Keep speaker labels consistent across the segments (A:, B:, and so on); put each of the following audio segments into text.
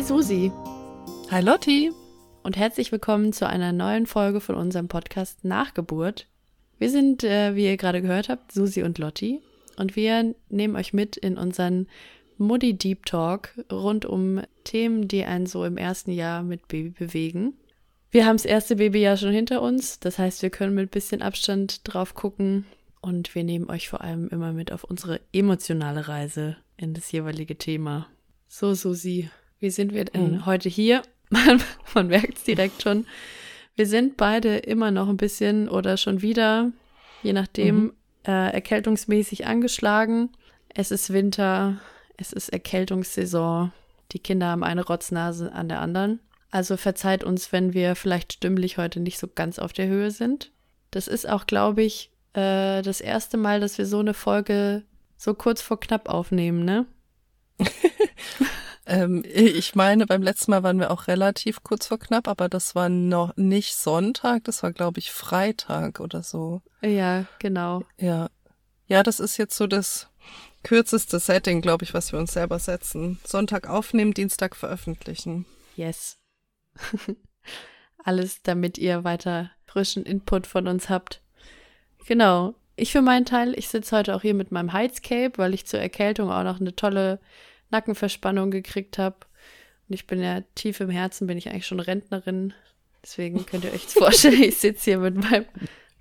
A: Hi Susi
B: Hi Lotti
A: und herzlich willkommen zu einer neuen Folge von unserem Podcast Nachgeburt. Wir sind, äh, wie ihr gerade gehört habt, Susi und Lotti und wir nehmen euch mit in unseren Muddy Deep Talk rund um Themen, die einen so im ersten Jahr mit Baby bewegen. Wir haben das erste Babyjahr schon hinter uns, das heißt, wir können mit bisschen Abstand drauf gucken und wir nehmen euch vor allem immer mit auf unsere emotionale Reise in das jeweilige Thema. So, Susi, wie sind wir denn
B: Mhm.
A: heute hier? Man, man merkt es direkt schon. Wir sind beide immer noch ein bisschen oder schon wieder, je nachdem,
B: Mhm.
A: äh, erkältungsmäßig angeschlagen. Es ist Winter, es ist Erkältungssaison. Die Kinder haben eine Rotznase an der anderen. Also verzeiht uns, wenn wir vielleicht stimmlich heute nicht so ganz auf der Höhe sind. Das ist auch, glaube ich, äh, das erste Mal, dass wir so eine Folge so kurz vor knapp aufnehmen, ne?
B: Ähm, ich meine, beim letzten Mal waren wir auch relativ kurz vor knapp, aber das war noch nicht Sonntag, das war, glaube ich, Freitag oder so.
A: Ja, genau.
B: Ja. Ja, das ist jetzt so das kürzeste Setting, glaube ich, was wir uns selber setzen. Sonntag aufnehmen, Dienstag veröffentlichen.
A: Yes. Alles, damit ihr weiter frischen Input von uns habt. Genau. Ich für meinen Teil, ich sitze heute auch hier mit meinem Heizcape, weil ich zur Erkältung auch noch eine tolle Nackenverspannung gekriegt habe. Und ich bin ja tief im Herzen, bin ich eigentlich schon Rentnerin. Deswegen könnt ihr euch vorstellen, ich sitze hier mit meinem,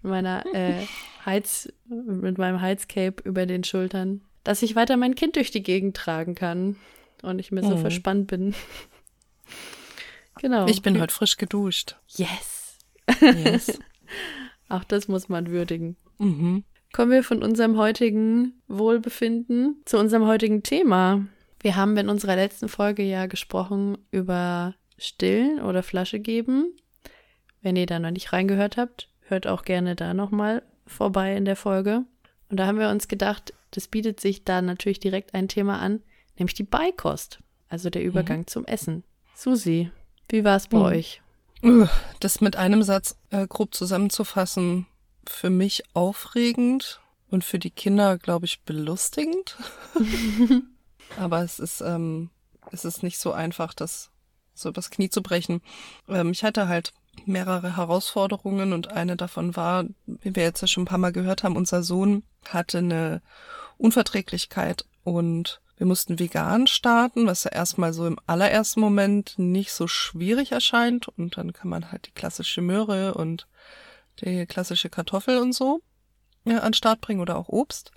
A: mit meiner äh, Heiz, mit meinem Heizcape über den Schultern, dass ich weiter mein Kind durch die Gegend tragen kann und ich mir so
B: Mhm.
A: verspannt bin. Genau.
B: Ich bin heute frisch geduscht.
A: Yes.
B: Yes.
A: Auch das muss man würdigen.
B: mhm.
A: Kommen wir von unserem heutigen Wohlbefinden zu unserem heutigen Thema. Wir haben in unserer letzten Folge ja gesprochen über Stillen oder Flasche geben. Wenn ihr da noch nicht reingehört habt, hört auch gerne da nochmal vorbei in der Folge. Und da haben wir uns gedacht, das bietet sich da natürlich direkt ein Thema an, nämlich die Beikost, also der Übergang zum Essen. Susi, wie war es bei
B: Mhm.
A: euch?
B: Das mit einem Satz äh, grob zusammenzufassen, für mich aufregend und für die Kinder, glaube ich, belustigend. Aber es ist, ähm, es ist nicht so einfach, das so übers Knie zu brechen. Ähm, ich hatte halt mehrere Herausforderungen und eine davon war, wie wir jetzt ja schon ein paar Mal gehört haben, unser Sohn hatte eine Unverträglichkeit und wir mussten vegan starten, was ja erstmal so im allerersten Moment nicht so schwierig erscheint. Und dann kann man halt die klassische Möhre und die klassische Kartoffel und so ja, an Start bringen oder auch Obst.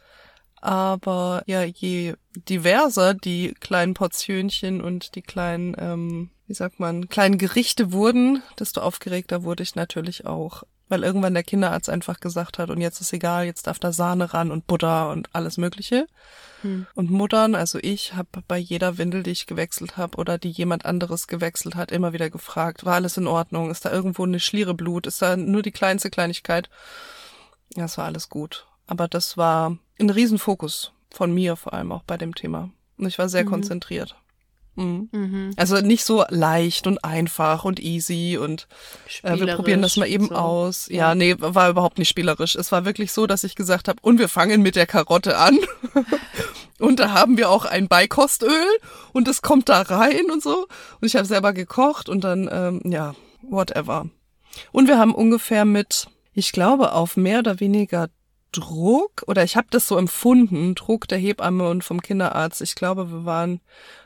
B: Aber ja, je diverser die kleinen Portionchen und die kleinen, ähm, wie sagt man, kleinen Gerichte wurden, desto aufgeregter wurde ich natürlich auch. Weil irgendwann der Kinderarzt einfach gesagt hat, und jetzt ist egal, jetzt darf da Sahne ran und Butter und alles Mögliche.
A: Hm.
B: Und Muttern, also ich, habe bei jeder Windel, die ich gewechselt habe oder die jemand anderes gewechselt hat, immer wieder gefragt, war alles in Ordnung? Ist da irgendwo eine Schliere Blut? Ist da nur die kleinste Kleinigkeit? Ja, es war alles gut. Aber das war ein Riesenfokus von mir vor allem auch bei dem Thema. Und ich war sehr
A: Mhm.
B: konzentriert. Mhm.
A: Mhm.
B: Also nicht so leicht und einfach und easy und äh, wir probieren das mal eben
A: so.
B: aus. Ja.
A: Ja.
B: nee, war überhaupt nicht spielerisch. Es war wirklich so, dass ich gesagt habe, und wir fangen mit der Karotte an. und da haben wir auch ein Beikostöl und es kommt da rein und so. Und ich habe selber gekocht und dann, ähm, ja, whatever. Und wir haben ungefähr mit, ich glaube, auf mehr oder weniger Druck, oder ich habe das so empfunden, Druck der Hebamme und vom Kinderarzt. Ich glaube, wir waren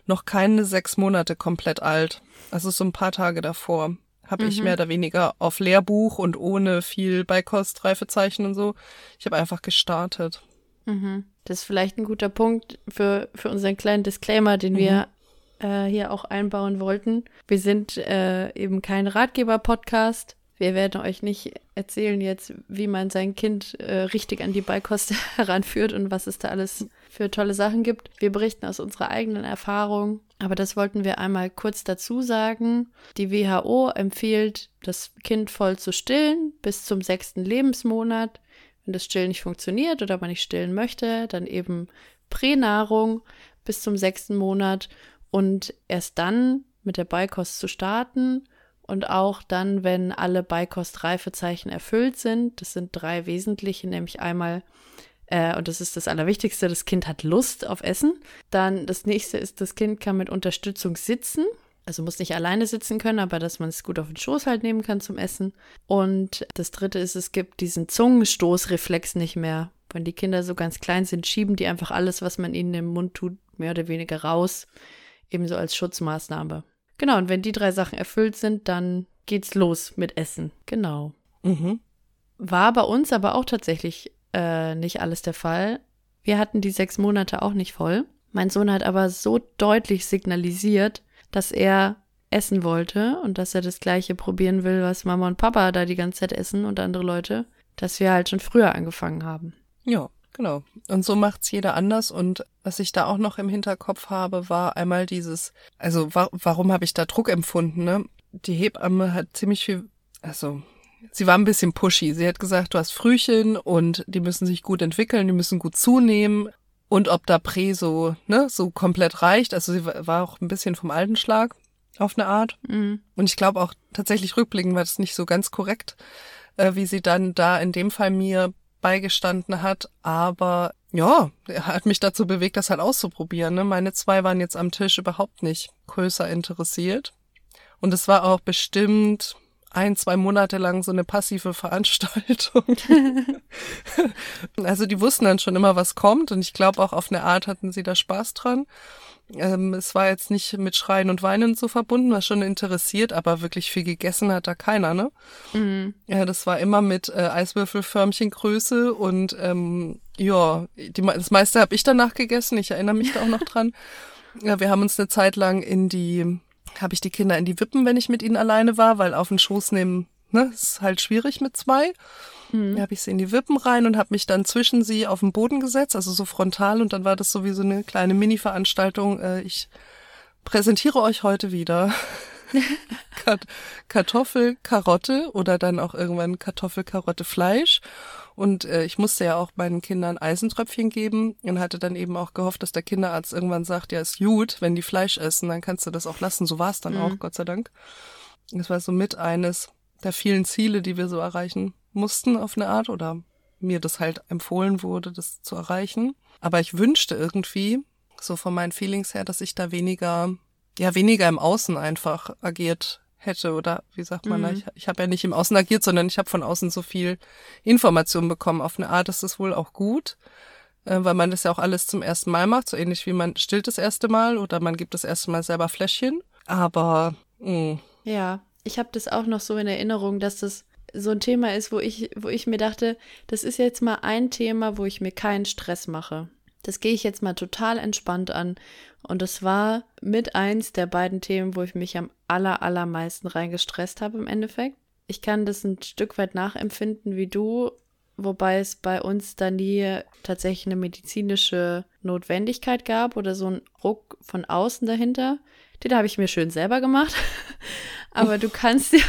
B: noch keine sechs Monate komplett alt. Also so ein paar Tage davor habe ich
A: Mhm.
B: mehr oder weniger auf Lehrbuch und ohne viel Beikost, Reifezeichen und so. Ich habe einfach gestartet.
A: Mhm. Das ist vielleicht ein guter Punkt für, für unseren kleinen Disclaimer, den wir äh, hier auch einbauen wollten. Wir sind äh, eben kein Ratgeber-Podcast. Wir werden euch nicht erzählen jetzt, wie man sein Kind äh, richtig an die Beikost heranführt und was es da alles für tolle Sachen gibt. Wir berichten aus unserer eigenen Erfahrung. Aber das wollten wir einmal kurz dazu sagen. Die WHO empfiehlt, das Kind voll zu stillen bis zum sechsten Lebensmonat. Wenn das Stillen nicht funktioniert oder man nicht stillen möchte, dann eben Pränahrung bis zum sechsten Monat und erst dann mit der Beikost zu starten und auch dann, wenn alle Beikost-Reifezeichen erfüllt sind. Das sind drei wesentliche, nämlich einmal, äh, und das ist das Allerwichtigste, das Kind hat Lust auf Essen. Dann das nächste ist, das Kind kann mit Unterstützung sitzen. also muss nicht alleine sitzen können, aber dass man es gut auf den Schoß halt nehmen kann zum Essen. Und das dritte ist, es gibt diesen Zungenstoßreflex nicht mehr. Wenn die Kinder so ganz klein sind, schieben die einfach alles, was man ihnen im Mund tut, mehr oder weniger raus. Ebenso als Schutzmaßnahme. Genau, und wenn die drei Sachen erfüllt sind, dann geht's los mit Essen. Genau.
B: Mhm.
A: War bei uns aber auch tatsächlich äh, nicht alles der Fall. Wir hatten die sechs Monate auch nicht voll. Mein Sohn hat aber so deutlich signalisiert, dass er essen wollte und dass er das gleiche probieren will, was Mama und Papa da die ganze Zeit essen und andere Leute, dass wir halt schon früher angefangen haben.
B: Ja, genau. Und so macht's jeder anders. Und was ich da auch noch im Hinterkopf habe, war einmal dieses, also wa warum habe ich da Druck empfunden? Ne? Die Hebamme hat ziemlich viel, also sie war ein bisschen pushy. Sie hat gesagt, du hast Frühchen und die müssen sich gut entwickeln, die müssen gut zunehmen. Und ob da Prä so, ne, so komplett reicht. Also sie war auch ein bisschen vom alten Schlag auf eine Art.
A: Mhm.
B: Und ich glaube auch tatsächlich rückblickend war das nicht so ganz korrekt, äh, wie sie dann da in dem Fall mir beigestanden hat. Aber ja, er hat mich dazu bewegt, das halt auszuprobieren. Ne? Meine zwei waren jetzt am Tisch überhaupt nicht größer interessiert. Und es war auch bestimmt ein, zwei Monate lang so eine passive Veranstaltung. also die wussten dann schon immer, was kommt und ich glaube auch auf eine Art hatten sie da Spaß dran. Ähm, es war jetzt nicht mit Schreien und Weinen so verbunden, war schon interessiert, aber wirklich viel gegessen hat da keiner, ne?
A: Mhm.
B: Ja, das war immer mit äh, Eiswürfelförmchengröße und ähm, ja, die, das meiste habe ich danach gegessen, ich erinnere mich da auch noch dran. Ja, wir haben uns eine Zeit lang in die habe ich die Kinder in die Wippen, wenn ich mit ihnen alleine war, weil auf den Schoß nehmen, ne, ist halt schwierig mit zwei.
A: Mhm.
B: Da habe ich sie in die Wippen rein und habe mich dann zwischen sie auf den Boden gesetzt, also so frontal und dann war das so wie so eine kleine Mini-Veranstaltung. Äh, ich präsentiere euch heute wieder Kartoffel, Karotte oder dann auch irgendwann Kartoffel, Karotte, Fleisch. Und äh, ich musste ja auch meinen Kindern Eisentröpfchen geben und hatte dann eben auch gehofft, dass der Kinderarzt irgendwann sagt, ja, ist gut, wenn die Fleisch essen, dann kannst du das auch lassen. So war es dann
A: Mhm.
B: auch, Gott sei Dank. Das war so mit eines der vielen Ziele, die wir so erreichen mussten auf eine Art oder mir das halt empfohlen wurde, das zu erreichen. Aber ich wünschte irgendwie, so von meinen Feelings her, dass ich da weniger, ja, weniger im Außen einfach agiert hätte oder wie sagt man,
A: Mhm.
B: da? ich, ich habe ja nicht im Außen agiert, sondern ich habe von außen so viel Information bekommen. Auf eine Art ist es wohl auch gut, äh, weil man das ja auch alles zum ersten Mal macht, so ähnlich wie man stillt das erste Mal oder man gibt das erste Mal selber Fläschchen. Aber mh,
A: Ja, ich habe das auch noch so in Erinnerung, dass das so ein Thema ist, wo ich, wo ich mir dachte, das ist jetzt mal ein Thema, wo ich mir keinen Stress mache. Das gehe ich jetzt mal total entspannt an. Und das war mit eins der beiden Themen, wo ich mich am aller, allermeisten reingestresst habe im Endeffekt. Ich kann das ein Stück weit nachempfinden wie du, wobei es bei uns da nie tatsächlich eine medizinische Notwendigkeit gab oder so ein Ruck von außen dahinter. Den habe ich mir schön selber gemacht. Aber du kannst ja,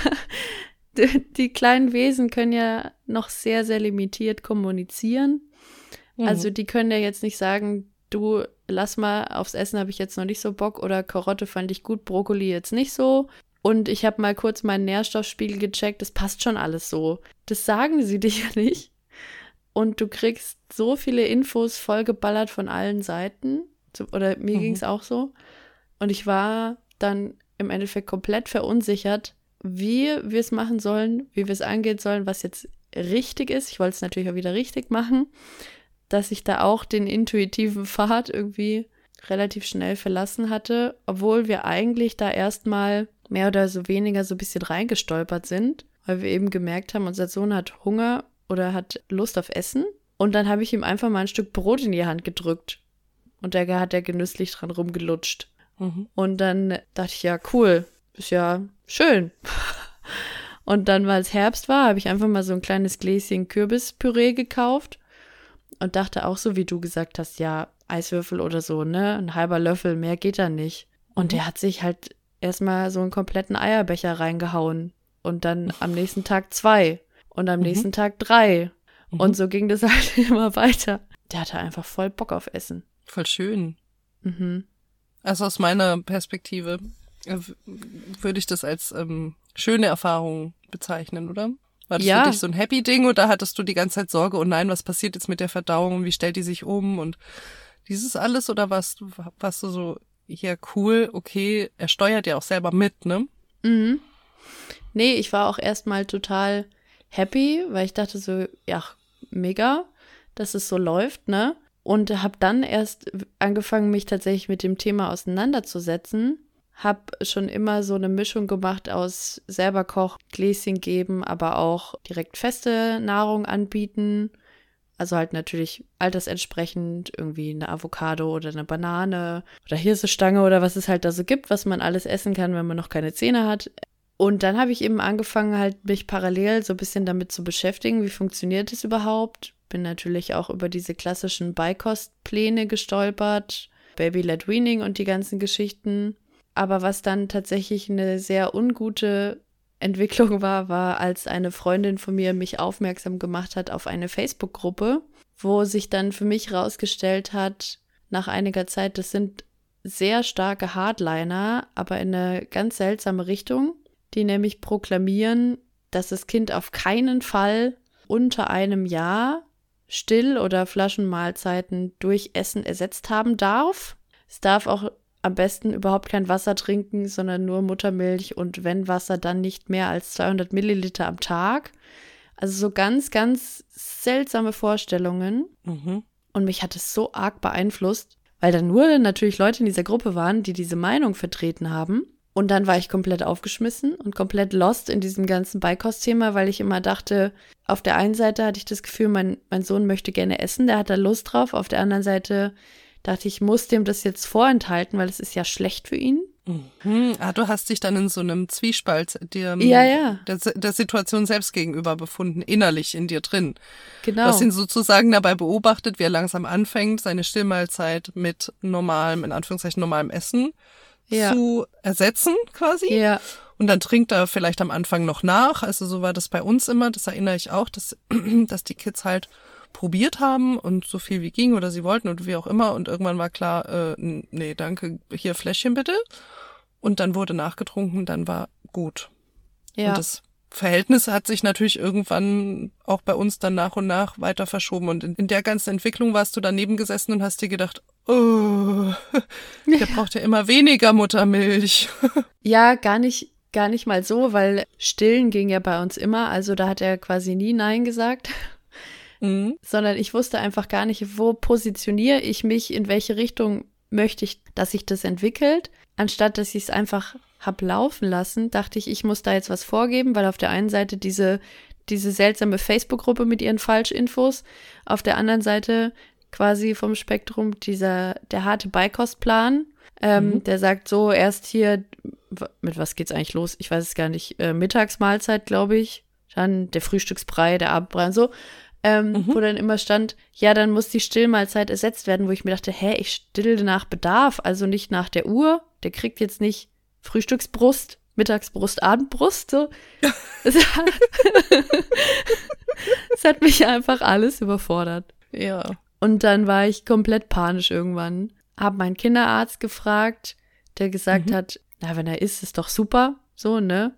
A: die, die kleinen Wesen können ja noch sehr, sehr limitiert kommunizieren.
B: Mhm.
A: Also die können ja jetzt nicht sagen, du lass mal, aufs Essen habe ich jetzt noch nicht so Bock oder Karotte fand ich gut, Brokkoli jetzt nicht so. Und ich habe mal kurz meinen Nährstoffspiegel gecheckt, das passt schon alles so. Das sagen sie dir ja nicht. Und du kriegst so viele Infos vollgeballert von allen Seiten. Oder mir
B: Mhm.
A: ging es auch so. Und ich war dann im Endeffekt komplett verunsichert, wie wir es machen sollen, wie wir es angehen sollen, was jetzt richtig ist. Ich wollte es natürlich auch wieder richtig machen, dass ich da auch den intuitiven Pfad irgendwie relativ schnell verlassen hatte, obwohl wir eigentlich da erstmal mehr oder so weniger so ein bisschen reingestolpert sind, weil wir eben gemerkt haben, unser Sohn hat Hunger oder hat Lust auf Essen. Und dann habe ich ihm einfach mal ein Stück Brot in die Hand gedrückt. Und der hat er genüsslich dran rumgelutscht.
B: Mhm.
A: Und dann dachte ich, ja, cool, ist ja schön. Und dann, weil es Herbst war, habe ich einfach mal so ein kleines Gläschen Kürbispüree gekauft und dachte auch so, wie du gesagt hast, ja, Eiswürfel oder so, ne? Ein halber Löffel, mehr geht da nicht. Und
B: Mhm.
A: der hat sich halt erstmal so einen kompletten Eierbecher reingehauen. Und dann am nächsten Tag zwei. Und am
B: Mhm.
A: nächsten Tag drei.
B: Mhm.
A: Und so ging das halt immer weiter. Der hatte einfach voll Bock auf Essen.
B: Voll schön.
A: Mhm.
B: Also aus meiner Perspektive äh, würde ich das als ähm, schöne Erfahrung bezeichnen, oder? War das
A: Ja.
B: für dich so ein Happy-Ding oder hattest du die ganze Zeit Sorge, oh nein, was passiert jetzt mit der Verdauung und wie stellt die sich um und dieses alles oder warst du, warst du so ja cool, okay, er steuert ja auch selber mit, ne?
A: Mhm. Nee, ich war auch erstmal total happy, weil ich dachte so, ja, mega, dass es so läuft, ne? Und habe dann erst angefangen, mich tatsächlich mit dem Thema auseinanderzusetzen. Hab schon immer so eine Mischung gemacht aus selber kochen, Gläschen geben, aber auch direkt feste Nahrung anbieten. Also halt natürlich altersentsprechend irgendwie eine Avocado oder eine Banane oder Hirsestange oder was es halt da so gibt, was man alles essen kann, wenn man noch keine Zähne hat. Und dann habe ich eben angefangen, halt mich parallel so ein bisschen damit zu beschäftigen, wie funktioniert es überhaupt. Bin natürlich auch über diese klassischen Beikostpläne gestolpert, Baby-led Weaning und die ganzen Geschichten. Aber was dann tatsächlich eine sehr ungute Entwicklung war, war, als eine Freundin von mir mich aufmerksam gemacht hat auf eine Facebook-Gruppe, wo sich dann für mich rausgestellt hat, nach einiger Zeit, das sind sehr starke Hardliner, aber in eine ganz seltsame Richtung, die nämlich proklamieren, dass das Kind auf keinen Fall unter einem Jahr Still- oder Flaschenmahlzeiten durch Essen ersetzt haben darf. Es darf auch am besten überhaupt kein Wasser trinken, sondern nur Muttermilch und wenn Wasser, dann nicht mehr als 200 Milliliter am Tag. Also so ganz, ganz seltsame Vorstellungen. Mhm. Und mich hat es so arg beeinflusst, weil da nur natürlich Leute in dieser Gruppe waren, die diese Meinung vertreten haben. Und dann war ich komplett aufgeschmissen und komplett lost in diesem ganzen Beikostthema, weil ich immer dachte, auf der einen Seite hatte ich das Gefühl, mein, mein Sohn möchte gerne essen, der hat da Lust drauf. Auf der anderen Seite dachte ich, muss dem das jetzt vorenthalten, weil es ist ja schlecht für ihn.
B: Mhm. Ah, du hast dich dann in so einem Zwiespalt dir,
A: ja, ja.
B: Der, der, Situation selbst gegenüber befunden, innerlich in dir drin.
A: Genau.
B: Du hast ihn sozusagen dabei beobachtet, wie er langsam anfängt, seine Stillmahlzeit mit normalem, in Anführungszeichen normalem Essen ja. zu ersetzen quasi.
A: Ja.
B: Und dann trinkt er vielleicht am Anfang noch nach. Also so war das bei uns immer. Das erinnere ich auch, dass, dass die Kids halt probiert haben und so viel wie ging oder sie wollten und wie auch immer. Und irgendwann war klar, äh, nee, danke, hier Fläschchen bitte. Und dann wurde nachgetrunken, dann war gut.
A: Ja.
B: Und das Verhältnis hat sich natürlich irgendwann auch bei uns dann nach und nach weiter verschoben. Und in, in der ganzen Entwicklung warst du daneben gesessen und hast dir gedacht, oh, der braucht ja immer weniger Muttermilch.
A: ja, gar nicht, gar nicht mal so, weil Stillen ging ja bei uns immer. Also da hat er quasi nie Nein gesagt. Mhm. Sondern ich wusste einfach gar nicht, wo positioniere ich mich, in welche Richtung möchte ich, dass sich das entwickelt. Anstatt dass ich es einfach hab laufen lassen, dachte ich, ich muss da jetzt was vorgeben, weil auf der einen Seite diese, diese seltsame Facebook-Gruppe mit ihren Falschinfos, auf der anderen Seite quasi vom Spektrum dieser, der harte Beikostplan, ähm, mhm. der sagt so, erst hier, mit was geht's eigentlich los? Ich weiß es gar nicht, äh, Mittagsmahlzeit, glaube ich, dann der Frühstücksbrei, der Abendbrei und so, ähm, mhm. wo dann immer stand, ja, dann muss die Stillmahlzeit ersetzt werden, wo ich mir dachte, hä, ich stille nach Bedarf, also nicht nach der Uhr, der kriegt jetzt nicht Frühstücksbrust, Mittagsbrust, Abendbrust. So. Es hat, hat mich einfach alles überfordert.
B: Ja.
A: Und dann war ich komplett panisch irgendwann. Hab meinen Kinderarzt gefragt, der gesagt mhm. hat, na, wenn er isst, ist doch super. So, ne?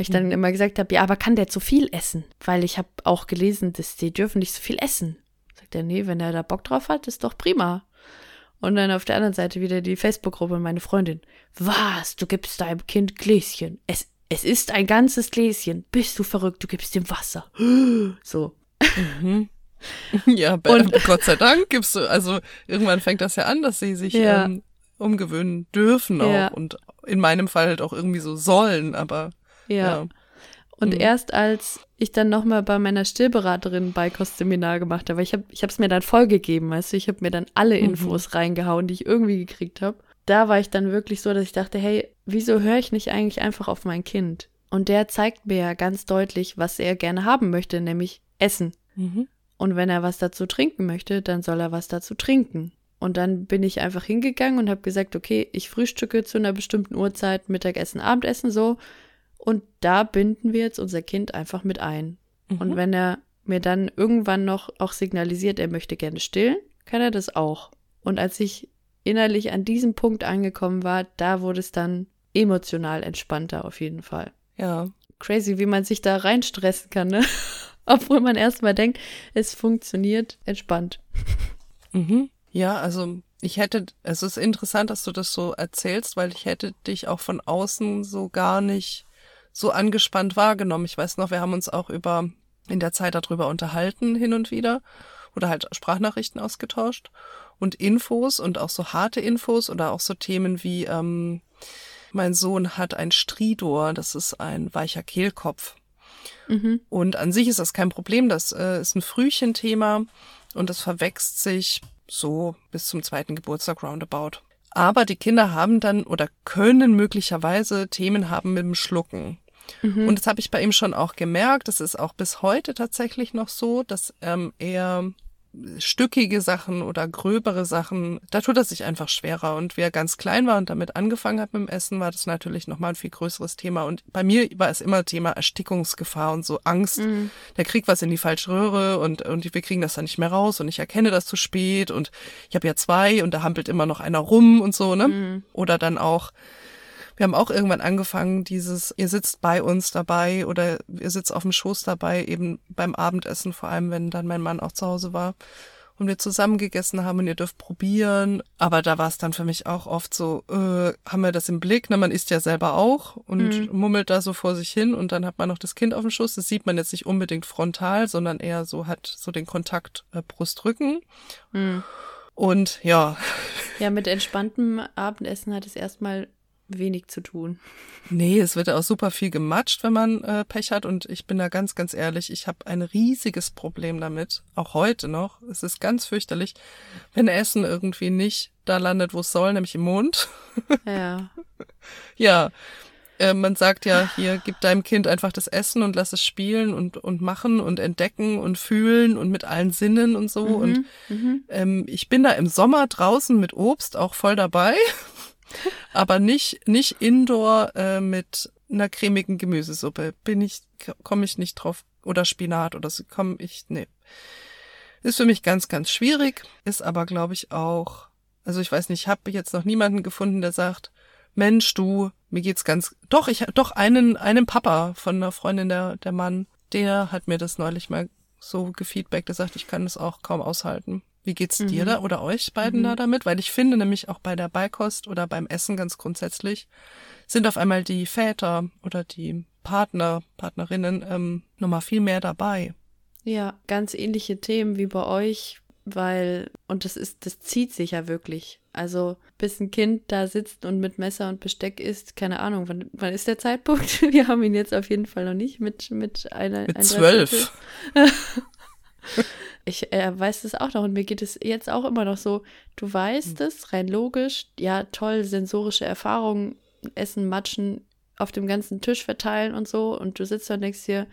A: Weil ich dann mhm. immer gesagt habe, ja, aber kann der zu viel essen? Weil ich habe auch gelesen, dass die dürfen nicht so viel essen. Sagt er, nee, wenn er da Bock drauf hat, ist doch prima. Und dann auf der anderen Seite wieder die Facebook-Gruppe und meine Freundin. Was? Du gibst deinem Kind Gläschen. Es, es ist ein ganzes Gläschen. Bist du verrückt? Du gibst ihm Wasser. So.
B: Mhm. Ja, und, Gott sei Dank gibst du, also irgendwann fängt das ja an, dass sie sich ja. ähm, umgewöhnen dürfen auch ja. und in meinem Fall halt auch irgendwie so sollen, aber
A: ja. ja. Und mhm. erst als ich dann nochmal bei meiner Stillberaterin Beikostseminar gemacht habe, ich habe ich es mir dann vollgegeben, weißt du, ich habe mir dann alle mhm. Infos mhm. reingehauen, die ich irgendwie gekriegt habe. Da war ich dann wirklich so, dass ich dachte, hey, wieso höre ich nicht eigentlich einfach auf mein Kind? Und der zeigt mir ja ganz deutlich, was er gerne haben möchte, nämlich Essen. Mhm. Und wenn er was dazu trinken möchte, dann soll er was dazu trinken. Und dann bin ich einfach hingegangen und habe gesagt, okay, ich frühstücke zu einer bestimmten Uhrzeit, Mittagessen, Abendessen so. Und da binden wir jetzt unser Kind einfach mit ein. Mhm. Und wenn er mir dann irgendwann noch auch signalisiert, er möchte gerne stillen, kann er das auch. Und als ich innerlich an diesem Punkt angekommen war, da wurde es dann emotional entspannter auf jeden Fall.
B: Ja.
A: Crazy, wie man sich da reinstressen kann, ne? Obwohl man erstmal denkt, es funktioniert entspannt.
B: Mhm. Ja, also ich hätte, es ist interessant, dass du das so erzählst, weil ich hätte dich auch von außen so gar nicht so angespannt wahrgenommen. Ich weiß noch, wir haben uns auch über in der Zeit darüber unterhalten hin und wieder oder halt Sprachnachrichten ausgetauscht und Infos und auch so harte Infos oder auch so Themen wie ähm, mein Sohn hat ein Stridor, das ist ein weicher Kehlkopf. Mhm. Und an sich ist das kein Problem, das äh, ist ein Frühchenthema und das verwächst sich so bis zum zweiten Geburtstag roundabout. Aber die Kinder haben dann oder können möglicherweise Themen haben mit dem Schlucken. Mhm. Und das habe ich bei ihm schon auch gemerkt. Das ist auch bis heute tatsächlich noch so, dass ähm, er stückige Sachen oder gröbere Sachen, da tut er sich einfach schwerer. Und wie er ganz klein war und damit angefangen hat mit dem Essen, war das natürlich nochmal ein viel größeres Thema. Und bei mir war es immer Thema Erstickungsgefahr und so Angst. Mhm. Der kriegt was in die falsche Röhre und, und wir kriegen das dann nicht mehr raus und ich erkenne das zu spät und ich habe ja zwei und da hampelt immer noch einer rum und so, ne? Mhm. Oder dann auch, wir haben auch irgendwann angefangen, dieses, ihr sitzt bei uns dabei oder ihr sitzt auf dem Schoß dabei, eben beim Abendessen, vor allem wenn dann mein Mann auch zu Hause war und wir zusammen gegessen haben und ihr dürft probieren. Aber da war es dann für mich auch oft so, äh, haben wir das im Blick? Na, man isst ja selber auch und mhm. mummelt da so vor sich hin und dann hat man noch das Kind auf dem Schoß. Das sieht man jetzt nicht unbedingt frontal, sondern eher so hat so den Kontakt äh, Brustrücken. Mhm. Und ja.
A: Ja, mit entspanntem Abendessen hat es erstmal wenig zu tun.
B: Nee, es wird auch super viel gematscht, wenn man äh, Pech hat. Und ich bin da ganz, ganz ehrlich, ich habe ein riesiges Problem damit, auch heute noch. Es ist ganz fürchterlich, wenn Essen irgendwie nicht da landet, wo es soll, nämlich im Mund.
A: Ja.
B: ja. Äh, man sagt ja, hier, gib deinem Kind einfach das Essen und lass es spielen und, und machen und entdecken und fühlen und mit allen Sinnen und so. Mhm, und mhm. ähm, ich bin da im Sommer draußen mit Obst auch voll dabei aber nicht, nicht indoor äh, mit einer cremigen Gemüsesuppe. Bin ich, komme ich nicht drauf. Oder Spinat oder so komme ich, nee. Ist für mich ganz, ganz schwierig, ist aber, glaube ich, auch, also ich weiß nicht, ich habe jetzt noch niemanden gefunden, der sagt, Mensch, du, mir geht's ganz, doch, ich, doch einen, einen Papa von einer Freundin, der, der Mann, der hat mir das neulich mal so gefeedbackt, der sagt, ich kann das auch kaum aushalten. Wie geht's mhm. dir da oder euch beiden mhm. da damit? Weil ich finde nämlich auch bei der Beikost oder beim Essen ganz grundsätzlich sind auf einmal die Väter oder die Partner, Partnerinnen ähm, nochmal viel mehr dabei.
A: Ja, ganz ähnliche Themen wie bei euch, weil, und das ist, das zieht sich ja wirklich. Also, bis ein Kind da sitzt und mit Messer und Besteck isst, keine Ahnung, wann, wann ist der Zeitpunkt? Wir haben ihn jetzt auf jeden Fall noch nicht mit, mit einer.
B: Mit zwölf.
A: Ich äh, weiß das auch noch und mir geht es jetzt auch immer noch so. Du weißt mhm. es rein logisch, ja, toll, sensorische Erfahrungen, Essen, Matschen auf dem ganzen Tisch verteilen und so. Und du sitzt da und denkst dir,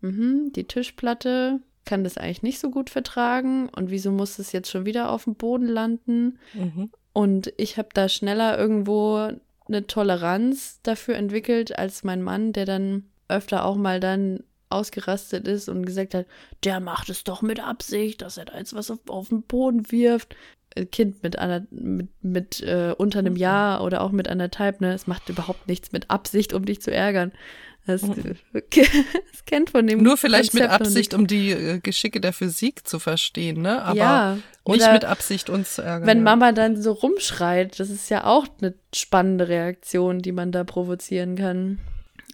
A: mh, die Tischplatte kann das eigentlich nicht so gut vertragen. Und wieso muss es jetzt schon wieder auf dem Boden landen? Mhm. Und ich habe da schneller irgendwo eine Toleranz dafür entwickelt als mein Mann, der dann öfter auch mal dann ausgerastet ist und gesagt hat, der macht es doch mit Absicht, dass er da jetzt was auf, auf den Boden wirft. Ein Kind mit einer, mit, mit äh, unter einem Jahr oder auch mit anderthalb, ne, es macht überhaupt nichts mit Absicht, um dich zu ärgern. Das, mhm. das kennt von dem.
B: Nur vielleicht Konzept mit Absicht, um die äh, Geschicke der Physik zu verstehen, ne? Aber ja, nicht mit Absicht uns zu ärgern.
A: Wenn Mama dann so rumschreit, das ist ja auch eine spannende Reaktion, die man da provozieren kann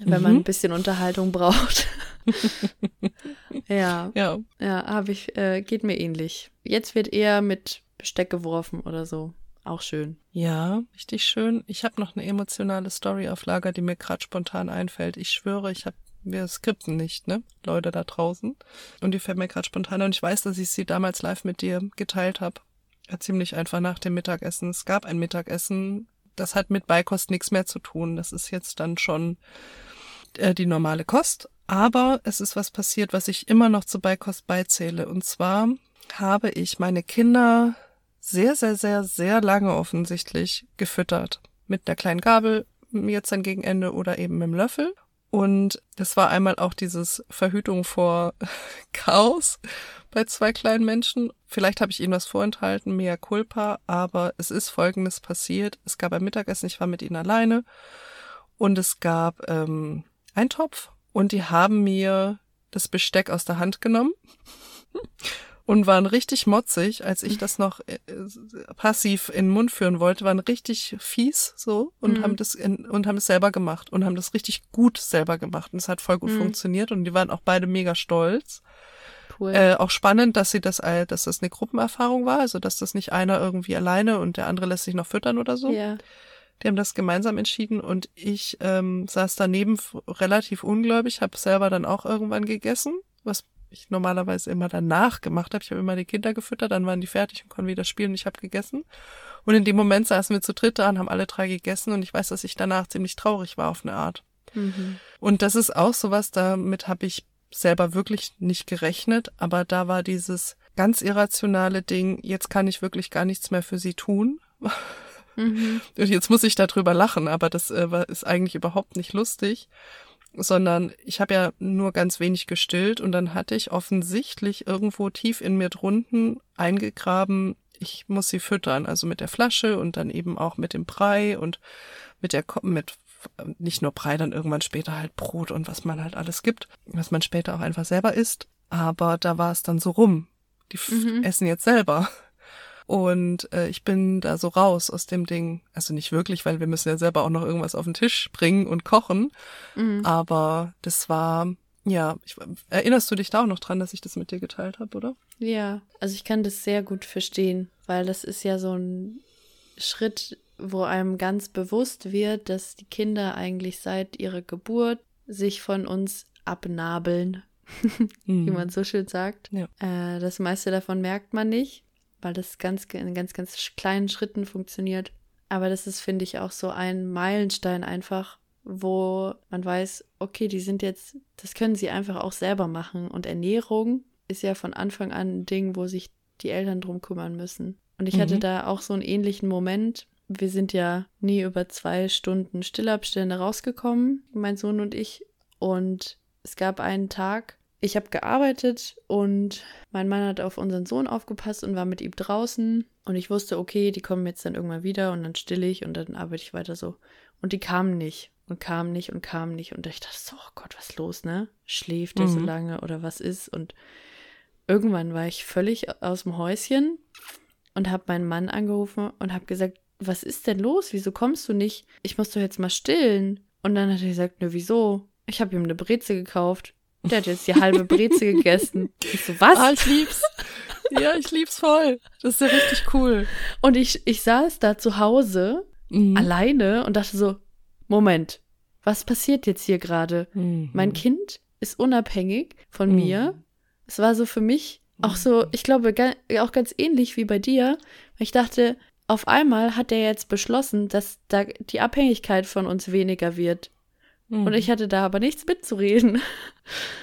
A: wenn mhm. man ein bisschen Unterhaltung braucht. ja. Ja. Ja, habe ich, äh, geht mir ähnlich. Jetzt wird eher mit Besteck geworfen oder so. Auch schön.
B: Ja, richtig schön. Ich habe noch eine emotionale Story auf Lager, die mir gerade spontan einfällt. Ich schwöre, ich habe wir skripten nicht, ne? Leute da draußen. Und die fällt mir gerade spontan und ich weiß, dass ich sie damals live mit dir geteilt habe. Ja, ziemlich einfach nach dem Mittagessen. Es gab ein Mittagessen, das hat mit Beikost nichts mehr zu tun. Das ist jetzt dann schon äh, die normale Kost, aber es ist was passiert, was ich immer noch zur Beikost beizähle. Und zwar habe ich meine Kinder sehr, sehr, sehr, sehr lange offensichtlich gefüttert. Mit der kleinen Gabel, jetzt dann gegen Ende oder eben mit dem Löffel. Und das war einmal auch dieses Verhütung vor Chaos bei zwei kleinen Menschen. Vielleicht habe ich ihnen was vorenthalten, mea culpa, aber es ist Folgendes passiert. Es gab ein Mittagessen, ich war mit ihnen alleine und es gab ähm, Eintopf und die haben mir das Besteck aus der Hand genommen und waren richtig motzig, als ich das noch äh, passiv in den Mund führen wollte, waren richtig fies so und mhm. haben das in, und haben es selber gemacht und haben das richtig gut selber gemacht und es hat voll gut mhm. funktioniert und die waren auch beide mega stolz. Cool. Äh, auch spannend, dass sie das, dass das eine Gruppenerfahrung war, also dass das nicht einer irgendwie alleine und der andere lässt sich noch füttern oder so. Ja. Die haben das gemeinsam entschieden und ich ähm, saß daneben relativ ungläubig, habe selber dann auch irgendwann gegessen, was ich normalerweise immer danach gemacht habe. Ich habe immer die Kinder gefüttert, dann waren die fertig und konnten wieder spielen und ich habe gegessen. Und in dem Moment saßen wir zu dritt da und haben alle drei gegessen und ich weiß, dass ich danach ziemlich traurig war auf eine Art. Mhm. Und das ist auch sowas, damit habe ich selber wirklich nicht gerechnet, aber da war dieses ganz irrationale Ding, jetzt kann ich wirklich gar nichts mehr für sie tun. Mhm. Und jetzt muss ich darüber lachen, aber das äh, ist eigentlich überhaupt nicht lustig sondern ich habe ja nur ganz wenig gestillt und dann hatte ich offensichtlich irgendwo tief in mir drunten eingegraben, ich muss sie füttern, also mit der Flasche und dann eben auch mit dem Brei und mit der mit nicht nur Brei, dann irgendwann später halt Brot und was man halt alles gibt, was man später auch einfach selber isst. Aber da war es dann so rum. Die mhm. essen jetzt selber. Und äh, ich bin da so raus aus dem Ding. Also nicht wirklich, weil wir müssen ja selber auch noch irgendwas auf den Tisch bringen und kochen. Mhm. Aber das war, ja, ich, erinnerst du dich da auch noch dran, dass ich das mit dir geteilt habe, oder?
A: Ja, also ich kann das sehr gut verstehen, weil das ist ja so ein Schritt, wo einem ganz bewusst wird, dass die Kinder eigentlich seit ihrer Geburt sich von uns abnabeln, mhm. wie man so schön sagt. Ja. Äh, das meiste davon merkt man nicht weil das ganz in ganz, ganz kleinen Schritten funktioniert. Aber das ist, finde ich, auch so ein Meilenstein einfach, wo man weiß, okay, die sind jetzt, das können sie einfach auch selber machen. Und Ernährung ist ja von Anfang an ein Ding, wo sich die Eltern drum kümmern müssen. Und ich mhm. hatte da auch so einen ähnlichen Moment. Wir sind ja nie über zwei Stunden Stillabstände rausgekommen, mein Sohn und ich. Und es gab einen Tag, ich habe gearbeitet und mein Mann hat auf unseren Sohn aufgepasst und war mit ihm draußen. Und ich wusste, okay, die kommen jetzt dann irgendwann wieder und dann still ich und dann arbeite ich weiter so. Und die kamen nicht und kamen nicht und kamen nicht. Und ich dachte so, oh Gott, was ist los, ne? Schläft der mhm. so lange oder was ist? Und irgendwann war ich völlig aus dem Häuschen und habe meinen Mann angerufen und habe gesagt, was ist denn los? Wieso kommst du nicht? Ich muss doch jetzt mal stillen. Und dann hat er gesagt, ne, wieso? Ich habe ihm eine Breze gekauft. Der hat jetzt die halbe Breze gegessen. Ich so, was?
B: Ah, ich lieb's. Ja, ich lieb's voll. Das ist ja richtig cool.
A: Und ich, ich saß da zu Hause mhm. alleine und dachte so, Moment, was passiert jetzt hier gerade? Mhm. Mein Kind ist unabhängig von mhm. mir. Es war so für mich auch so, ich glaube, auch ganz ähnlich wie bei dir. Ich dachte, auf einmal hat er jetzt beschlossen, dass da die Abhängigkeit von uns weniger wird. Mhm. Und ich hatte da aber nichts mitzureden.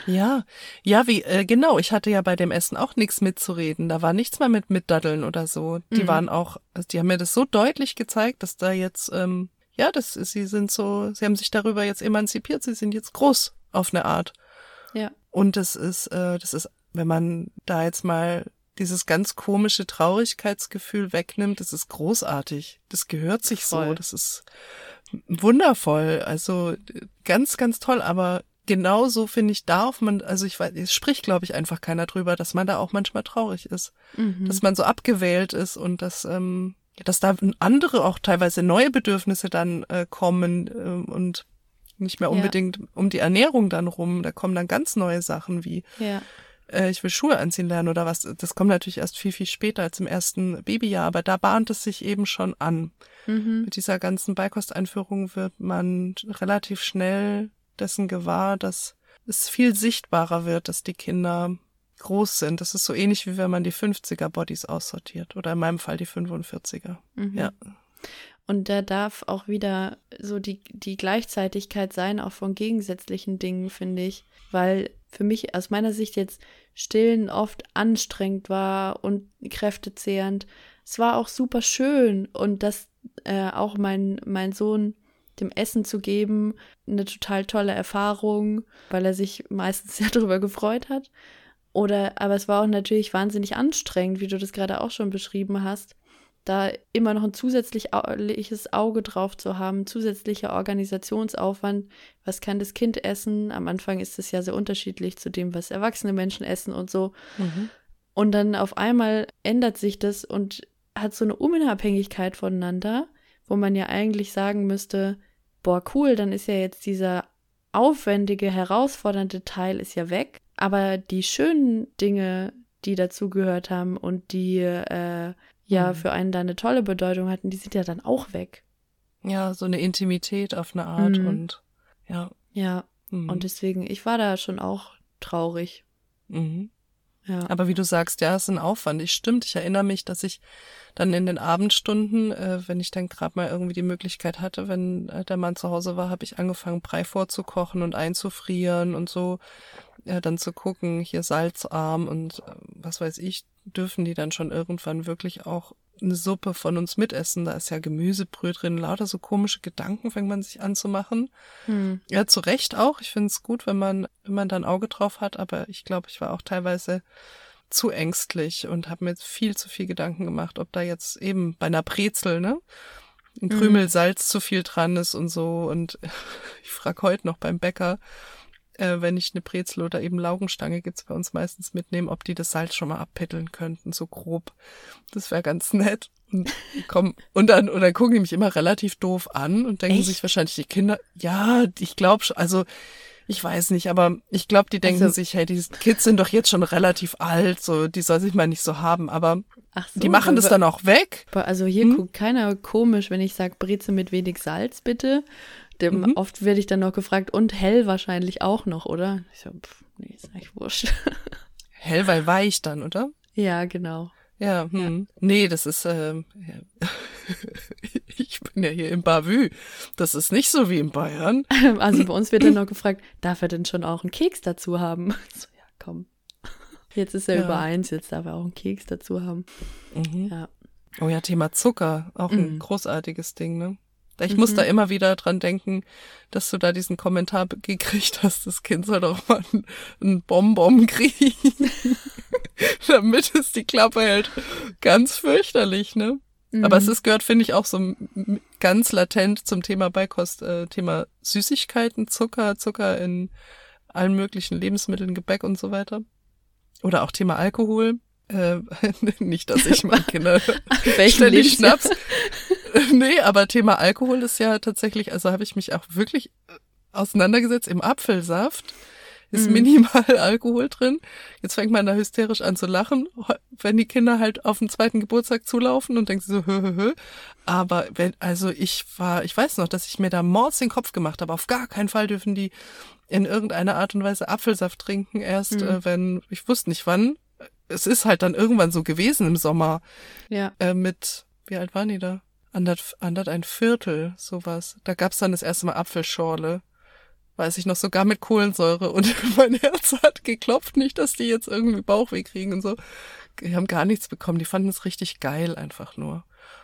B: Ja, ja, wie, äh, genau, ich hatte ja bei dem Essen auch nichts mitzureden. Da war nichts mehr mit Mitdaddeln oder so. Die mhm. waren auch, also die haben mir das so deutlich gezeigt, dass da jetzt, ähm, ja, das, sie sind so, sie haben sich darüber jetzt emanzipiert, sie sind jetzt groß auf eine Art. Ja. Und das ist, äh, das ist, wenn man da jetzt mal dieses ganz komische Traurigkeitsgefühl wegnimmt, das ist großartig. Das gehört sich Voll. so. Das ist wundervoll. Also ganz, ganz toll. Aber genauso finde ich, darf man, also ich weiß, es spricht, glaube ich, einfach keiner drüber, dass man da auch manchmal traurig ist. Mhm. Dass man so abgewählt ist und dass, ähm, dass da andere auch teilweise neue Bedürfnisse dann äh, kommen äh, und nicht mehr unbedingt ja. um die Ernährung dann rum. Da kommen dann ganz neue Sachen wie ja äh, ich will Schuhe anziehen lernen oder was. Das kommt natürlich erst viel, viel später als im ersten Babyjahr, aber da bahnt es sich eben schon an. Mhm. Mit dieser ganzen Beikosteinführung wird man relativ schnell dessen gewahr, dass es viel sichtbarer wird, dass die Kinder groß sind. Das ist so ähnlich wie wenn man die 50er Bodies aussortiert oder in meinem Fall die 45er. Mhm. Ja.
A: Und da darf auch wieder so die, die Gleichzeitigkeit sein, auch von gegensätzlichen Dingen, finde ich. Weil für mich aus meiner Sicht jetzt Stillen oft anstrengend war und kräftezehrend. Es war auch super schön und das äh, auch mein, mein Sohn dem Essen zu geben, eine total tolle Erfahrung, weil er sich meistens sehr darüber gefreut hat. Oder, aber es war auch natürlich wahnsinnig anstrengend, wie du das gerade auch schon beschrieben hast da immer noch ein zusätzliches Auge drauf zu haben, zusätzlicher Organisationsaufwand. Was kann das Kind essen? Am Anfang ist es ja sehr unterschiedlich zu dem, was erwachsene Menschen essen und so. Mhm. Und dann auf einmal ändert sich das und hat so eine Unabhängigkeit voneinander, wo man ja eigentlich sagen müsste, boah, cool, dann ist ja jetzt dieser aufwendige, herausfordernde Teil ist ja weg. Aber die schönen Dinge, die dazugehört haben und die äh, ja mhm. für einen da eine tolle Bedeutung hatten, die sind ja dann auch weg.
B: Ja, so eine Intimität auf eine Art mhm. und ja.
A: Ja, mhm. und deswegen, ich war da schon auch traurig.
B: Mhm. Ja. Aber wie du sagst, ja, es ist ein Aufwand. Ich stimmt, ich erinnere mich, dass ich dann in den Abendstunden, äh, wenn ich dann gerade mal irgendwie die Möglichkeit hatte, wenn äh, der Mann zu Hause war, habe ich angefangen, Brei vorzukochen und einzufrieren und so äh, dann zu gucken, hier salzarm und äh, was weiß ich, dürfen die dann schon irgendwann wirklich auch eine Suppe von uns mitessen. Da ist ja Gemüsebrühe drin, lauter so komische Gedanken fängt man sich an zu machen. Hm. Ja, zu Recht auch. Ich finde es gut, wenn man, wenn man da ein Auge drauf hat, aber ich glaube, ich war auch teilweise zu ängstlich und habe mir viel zu viel Gedanken gemacht, ob da jetzt eben bei einer Brezel, ne? Ein Krümel hm. Salz zu viel dran ist und so. Und ich frage heute noch beim Bäcker, äh, wenn ich eine Brezel oder eben Laugenstange gibt's bei uns meistens mitnehmen, ob die das Salz schon mal abpitteln könnten, so grob. Das wäre ganz nett. Und komm, und dann, und dann gucken die mich immer relativ doof an und denken Echt? sich wahrscheinlich die Kinder, ja, ich glaube schon, also ich weiß nicht, aber ich glaube, die denken also, sich, hey, die Kids sind doch jetzt schon relativ alt, so, die soll sich mal nicht so haben, aber so, die machen das dann auch weg.
A: Also hier hm? guckt keiner komisch, wenn ich sage Breze mit wenig Salz, bitte. Dem, mhm. Oft werde ich dann noch gefragt, und hell wahrscheinlich auch noch, oder? Ich so, pff, nee, ist eigentlich wurscht.
B: Hell, weil weich dann, oder?
A: Ja, genau.
B: Ja, hm. Ja. nee, das ist, ähm, ja. ich bin ja hier im Bavü. Das ist nicht so wie in Bayern.
A: Also bei uns wird dann noch gefragt, darf er denn schon auch einen Keks dazu haben? So, ja, komm. Jetzt ist er ja. über eins, jetzt darf er auch einen Keks dazu haben.
B: Mhm. Ja. Oh ja, Thema Zucker, auch ein mhm. großartiges Ding, ne? Ich mhm. muss da immer wieder dran denken, dass du da diesen Kommentar gekriegt hast, das Kind soll doch mal einen Bonbon kriegen, damit es die Klappe hält. Ganz fürchterlich, ne? Mhm. Aber es ist, gehört, finde ich, auch so ganz latent zum Thema Beikost, äh, Thema Süßigkeiten, Zucker, Zucker in allen möglichen Lebensmitteln, Gebäck und so weiter. Oder auch Thema Alkohol. Äh, nicht, dass ich meine Kinder ständig Schnaps. nee, aber Thema Alkohol ist ja tatsächlich, also habe ich mich auch wirklich äh, auseinandergesetzt. Im Apfelsaft ist mhm. minimal Alkohol drin. Jetzt fängt man da hysterisch an zu lachen, wenn die Kinder halt auf den zweiten Geburtstag zulaufen und denkt so, hö, hö, hö. Aber wenn, also ich war, ich weiß noch, dass ich mir da mords den Kopf gemacht habe. Auf gar keinen Fall dürfen die in irgendeiner Art und Weise Apfelsaft trinken, erst mhm. äh, wenn, ich wusste nicht wann, es ist halt dann irgendwann so gewesen im Sommer.
A: Ja.
B: Äh, mit, wie alt waren die da? Andert, andert ein Viertel, sowas. Da gab's dann das erste Mal Apfelschorle. Weiß ich noch, sogar mit Kohlensäure. Und mein Herz hat geklopft, nicht, dass die jetzt irgendwie Bauchweh kriegen und so. Die haben gar nichts bekommen. Die fanden es richtig geil einfach nur.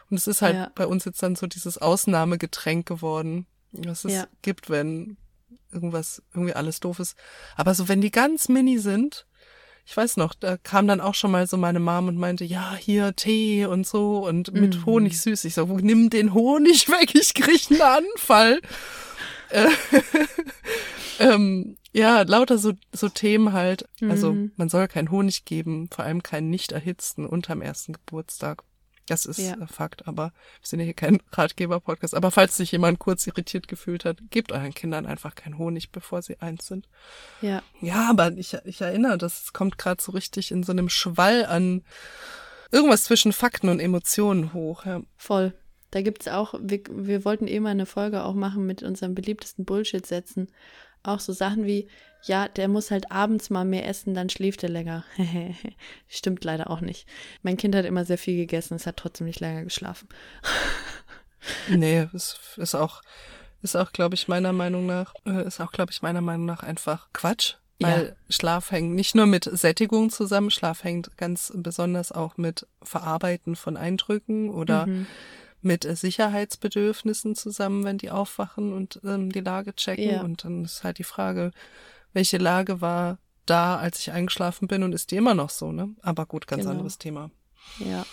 B: Und es ist halt ja. bei uns jetzt dann so dieses Ausnahmegetränk geworden, was es ja. gibt, wenn irgendwas, irgendwie alles doof ist. Aber so, wenn die ganz mini sind, ich weiß noch, da kam dann auch schon mal so meine Mom und meinte, ja, hier Tee und so und mit mhm. Honig süß. Ich so, nimm den Honig weg, ich krieg einen Anfall. Äh, ähm, ja, lauter so, so Themen halt. Also mhm. man soll keinen Honig geben, vor allem keinen nicht erhitzten unterm ersten Geburtstag. Das ist ja. Fakt, aber wir sind ja hier kein Ratgeber-Podcast. Aber falls sich jemand kurz irritiert gefühlt hat, gebt euren Kindern einfach keinen Honig, bevor sie eins sind.
A: Ja.
B: Ja, aber ich, ich erinnere, das kommt gerade so richtig in so einem Schwall an irgendwas zwischen Fakten und Emotionen hoch. Ja.
A: Voll. Da gibt's auch, wir, wir wollten eh mal eine Folge auch machen mit unseren beliebtesten Bullshit-Sätzen. Auch so Sachen wie, ja, der muss halt abends mal mehr essen, dann schläft er länger. Stimmt leider auch nicht. Mein Kind hat immer sehr viel gegessen, es hat trotzdem nicht länger geschlafen.
B: nee, es ist auch, ist auch, glaube ich, meiner Meinung nach, äh, ist auch, glaube ich, meiner Meinung nach einfach Quatsch. Weil ja. Schlaf hängt nicht nur mit Sättigung zusammen, Schlaf hängt ganz besonders auch mit Verarbeiten von Eindrücken oder mhm mit Sicherheitsbedürfnissen zusammen, wenn die aufwachen und ähm, die Lage checken. Ja. Und dann ist halt die Frage, welche Lage war da, als ich eingeschlafen bin und ist die immer noch so, ne? Aber gut, ganz genau. anderes Thema.
A: Ja.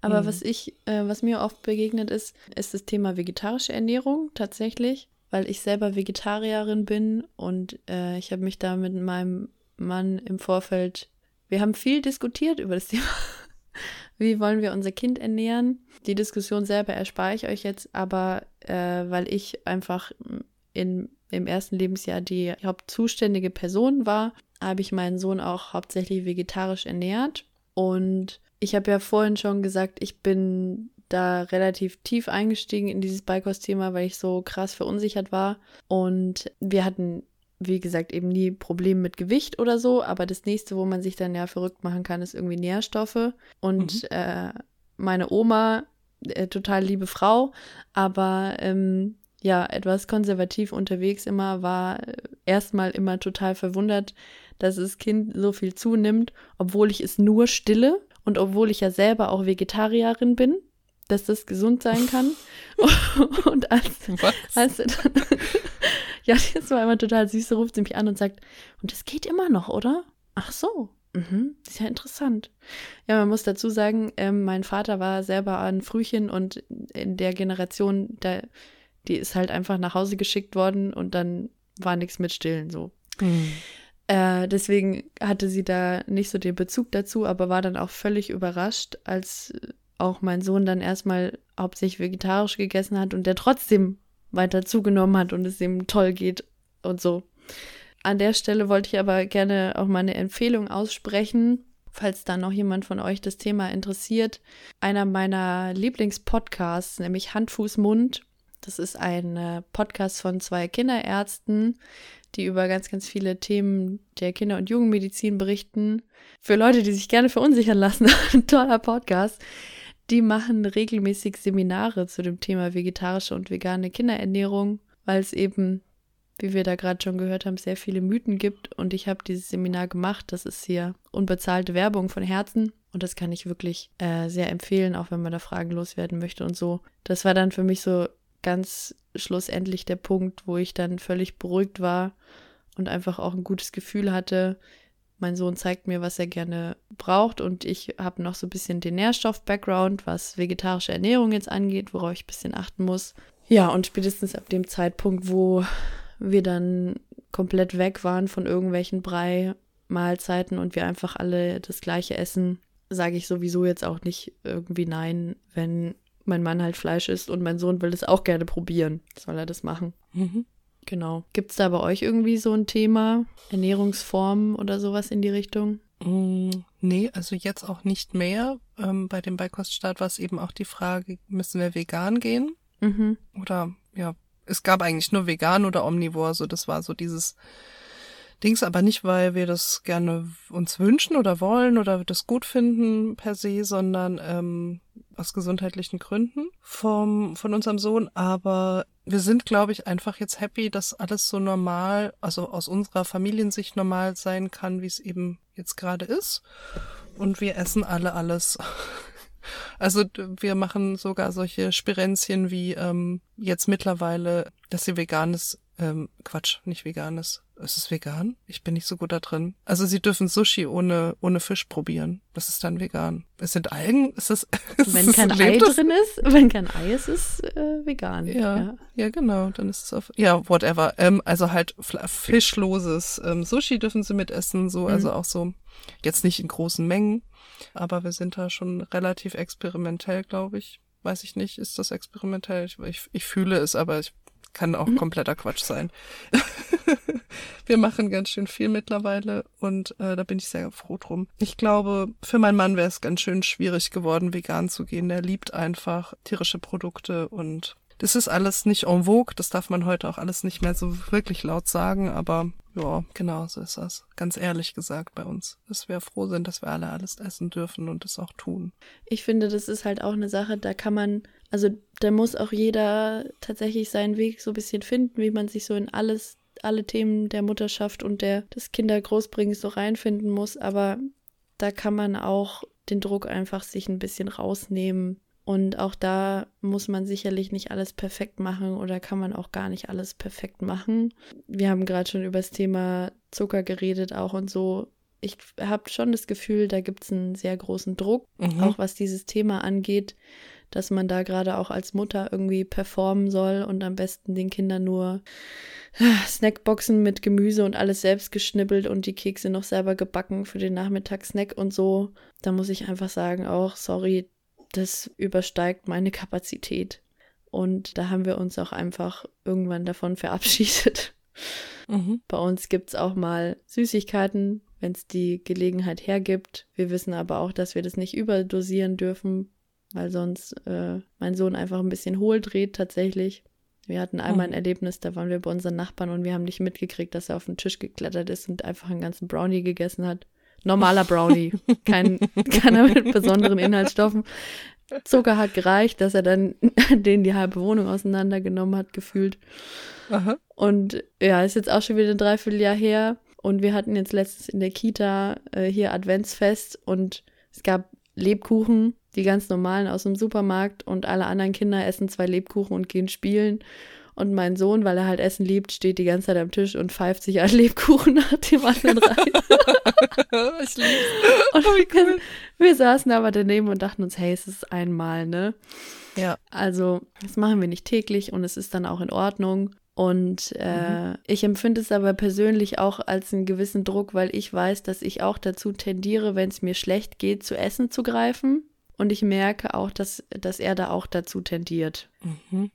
A: Aber mhm. was ich, äh, was mir oft begegnet ist, ist das Thema vegetarische Ernährung tatsächlich, weil ich selber Vegetarierin bin und äh, ich habe mich da mit meinem Mann im Vorfeld wir haben viel diskutiert über das Thema. Wie wollen wir unser Kind ernähren? Die Diskussion selber erspare ich euch jetzt, aber äh, weil ich einfach in, im ersten Lebensjahr die hauptzuständige Person war, habe ich meinen Sohn auch hauptsächlich vegetarisch ernährt. Und ich habe ja vorhin schon gesagt, ich bin da relativ tief eingestiegen in dieses Beikost-Thema, weil ich so krass verunsichert war. Und wir hatten wie gesagt, eben nie Probleme mit Gewicht oder so, aber das nächste, wo man sich dann ja verrückt machen kann, ist irgendwie Nährstoffe. Und mhm. äh, meine Oma, äh, total liebe Frau, aber ähm, ja, etwas konservativ unterwegs immer, war erstmal immer total verwundert, dass das Kind so viel zunimmt, obwohl ich es nur stille und obwohl ich ja selber auch Vegetarierin bin dass das gesund sein kann. und als, als dann, ja, das war immer total süß, so ruft sie mich an und sagt, und es geht immer noch, oder? Ach so. Mhm, ist ja interessant. Ja, man muss dazu sagen, ähm, mein Vater war selber ein Frühchen und in der Generation, da, die ist halt einfach nach Hause geschickt worden und dann war nichts mit Stillen so. Mhm. Äh, deswegen hatte sie da nicht so den Bezug dazu, aber war dann auch völlig überrascht, als auch mein Sohn dann erstmal hauptsächlich vegetarisch gegessen hat und der trotzdem weiter zugenommen hat und es ihm toll geht und so. An der Stelle wollte ich aber gerne auch mal eine Empfehlung aussprechen, falls da noch jemand von euch das Thema interessiert. Einer meiner Lieblingspodcasts, nämlich Hand, Fuß, Mund. Das ist ein äh, Podcast von zwei Kinderärzten, die über ganz, ganz viele Themen der Kinder- und Jugendmedizin berichten. Für Leute, die sich gerne verunsichern lassen, ein toller Podcast. Die machen regelmäßig Seminare zu dem Thema vegetarische und vegane Kinderernährung, weil es eben, wie wir da gerade schon gehört haben, sehr viele Mythen gibt. Und ich habe dieses Seminar gemacht. Das ist hier unbezahlte Werbung von Herzen. Und das kann ich wirklich äh, sehr empfehlen, auch wenn man da Fragen loswerden möchte und so. Das war dann für mich so ganz schlussendlich der Punkt, wo ich dann völlig beruhigt war und einfach auch ein gutes Gefühl hatte, mein Sohn zeigt mir, was er gerne braucht und ich habe noch so ein bisschen den Nährstoff-Background, was vegetarische Ernährung jetzt angeht, worauf ich ein bisschen achten muss. Ja, und spätestens ab dem Zeitpunkt, wo wir dann komplett weg waren von irgendwelchen Brei-Mahlzeiten und wir einfach alle das gleiche essen, sage ich sowieso jetzt auch nicht irgendwie nein, wenn mein Mann halt Fleisch isst und mein Sohn will es auch gerne probieren. Soll er das machen? Mhm. Genau. Gibt es da bei euch irgendwie so ein Thema, Ernährungsformen oder sowas in die Richtung?
B: Mm, nee, also jetzt auch nicht mehr. Ähm, bei dem Beikoststart war es eben auch die Frage, müssen wir vegan gehen? Mhm. Oder ja, es gab eigentlich nur vegan oder omnivor, so das war so dieses Dings, aber nicht, weil wir das gerne uns wünschen oder wollen oder das gut finden per se, sondern ähm, aus gesundheitlichen Gründen vom, von unserem Sohn. Aber wir sind, glaube ich, einfach jetzt happy, dass alles so normal, also aus unserer Familiensicht normal sein kann, wie es eben jetzt gerade ist. Und wir essen alle alles. Also wir machen sogar solche Spirenzchen wie ähm, jetzt mittlerweile, dass sie veganes ähm, Quatsch, nicht veganes. Ist es vegan? Ich bin nicht so gut da drin. Also sie dürfen Sushi ohne, ohne Fisch probieren. Das ist dann vegan. Es sind Algen? Ist es,
A: ist wenn kein Ei drin ist, wenn kein Ei ist, ist äh, vegan.
B: Ja, ja, ja, genau. Dann ist es auf, ja, whatever. Ähm, also halt fischloses ähm, Sushi dürfen sie mitessen, so, also mhm. auch so, jetzt nicht in großen Mengen. Aber wir sind da schon relativ experimentell, glaube ich. Weiß ich nicht, ist das experimentell? Ich, ich, ich fühle es, aber ich kann auch mhm. kompletter Quatsch sein. wir machen ganz schön viel mittlerweile und äh, da bin ich sehr froh drum. Ich glaube, für meinen Mann wäre es ganz schön schwierig geworden, vegan zu gehen. Er liebt einfach tierische Produkte und das ist alles nicht en vogue, das darf man heute auch alles nicht mehr so wirklich laut sagen, aber ja, genau so ist das. Ganz ehrlich gesagt bei uns. Dass wir froh sind, dass wir alle alles essen dürfen und es auch tun.
A: Ich finde, das ist halt auch eine Sache, da kann man, also da muss auch jeder tatsächlich seinen Weg so ein bisschen finden, wie man sich so in alles, alle Themen der Mutterschaft und der, des Kindergroßbringens so reinfinden muss. Aber da kann man auch den Druck einfach sich ein bisschen rausnehmen und auch da muss man sicherlich nicht alles perfekt machen oder kann man auch gar nicht alles perfekt machen. Wir haben gerade schon über das Thema Zucker geredet auch und so. Ich habe schon das Gefühl, da gibt es einen sehr großen Druck, mhm. auch was dieses Thema angeht, dass man da gerade auch als Mutter irgendwie performen soll und am besten den Kindern nur äh, Snackboxen mit Gemüse und alles selbst geschnippelt und die Kekse noch selber gebacken für den Nachmittagssnack und so. Da muss ich einfach sagen, auch sorry, das übersteigt meine Kapazität. Und da haben wir uns auch einfach irgendwann davon verabschiedet. Mhm. Bei uns gibt es auch mal Süßigkeiten, wenn es die Gelegenheit hergibt. Wir wissen aber auch, dass wir das nicht überdosieren dürfen, weil sonst äh, mein Sohn einfach ein bisschen hohl dreht tatsächlich. Wir hatten einmal ein mhm. Erlebnis, da waren wir bei unseren Nachbarn und wir haben nicht mitgekriegt, dass er auf den Tisch geklettert ist und einfach einen ganzen Brownie gegessen hat. Normaler Brownie, kein, keiner mit besonderen Inhaltsstoffen. Zucker hat gereicht, dass er dann den die halbe Wohnung auseinandergenommen hat, gefühlt. Aha. Und ja, ist jetzt auch schon wieder ein Dreivierteljahr her. Und wir hatten jetzt letztens in der Kita äh, hier Adventsfest und es gab Lebkuchen, die ganz normalen aus dem Supermarkt und alle anderen Kinder essen zwei Lebkuchen und gehen spielen. Und mein Sohn, weil er halt Essen liebt, steht die ganze Zeit am Tisch und pfeift sich einen Lebkuchen nach dem anderen rein. ich lieb's. Und oh, wir, wir saßen aber daneben und dachten uns, hey, es ist einmal, ne? Ja. Also, das machen wir nicht täglich und es ist dann auch in Ordnung. Und äh, mhm. ich empfinde es aber persönlich auch als einen gewissen Druck, weil ich weiß, dass ich auch dazu tendiere, wenn es mir schlecht geht, zu Essen zu greifen. Und ich merke auch, dass, dass er da auch dazu tendiert. Mhm.